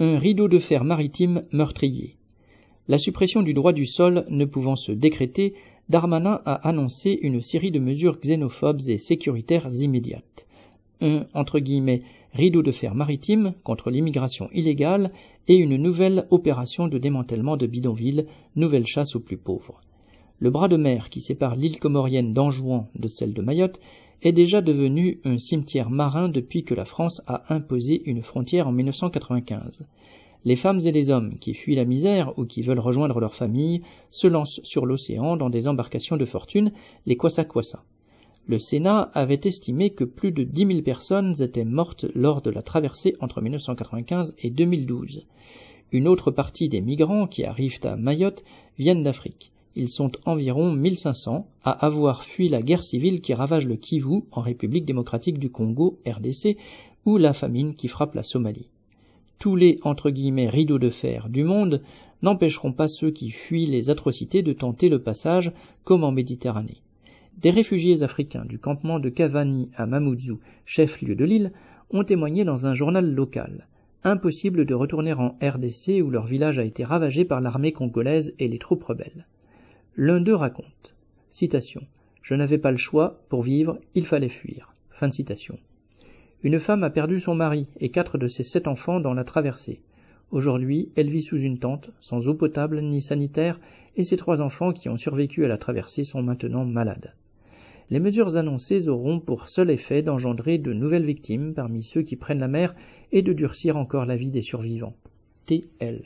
un rideau de fer maritime meurtrier. La suppression du droit du sol ne pouvant se décréter, Darmanin a annoncé une série de mesures xénophobes et sécuritaires immédiates. Un entre guillemets, rideau de fer maritime contre l'immigration illégale et une nouvelle opération de démantèlement de bidonvilles, nouvelle chasse aux plus pauvres. Le bras de mer qui sépare l'île comorienne d'Anjouan de celle de Mayotte est déjà devenu un cimetière marin depuis que la France a imposé une frontière en 1995. Les femmes et les hommes qui fuient la misère ou qui veulent rejoindre leur famille se lancent sur l'océan dans des embarcations de fortune, les kwasa kwasa. Le Sénat avait estimé que plus de 10 000 personnes étaient mortes lors de la traversée entre 1995 et 2012. Une autre partie des migrants qui arrivent à Mayotte viennent d'Afrique. Ils sont environ 1500 à avoir fui la guerre civile qui ravage le Kivu en République démocratique du Congo, RDC, ou la famine qui frappe la Somalie. Tous les entre guillemets rideaux de fer du monde n'empêcheront pas ceux qui fuient les atrocités de tenter le passage comme en Méditerranée. Des réfugiés africains du campement de Cavani à Mamoudzou, chef-lieu de l'île, ont témoigné dans un journal local. Impossible de retourner en RDC où leur village a été ravagé par l'armée congolaise et les troupes rebelles. L'un d'eux raconte. Citation. Je n'avais pas le choix, pour vivre, il fallait fuir. Fin de citation. Une femme a perdu son mari et quatre de ses sept enfants dans la traversée. Aujourd'hui, elle vit sous une tente, sans eau potable ni sanitaire, et ses trois enfants qui ont survécu à la traversée sont maintenant malades. Les mesures annoncées auront pour seul effet d'engendrer de nouvelles victimes parmi ceux qui prennent la mer et de durcir encore la vie des survivants. TL.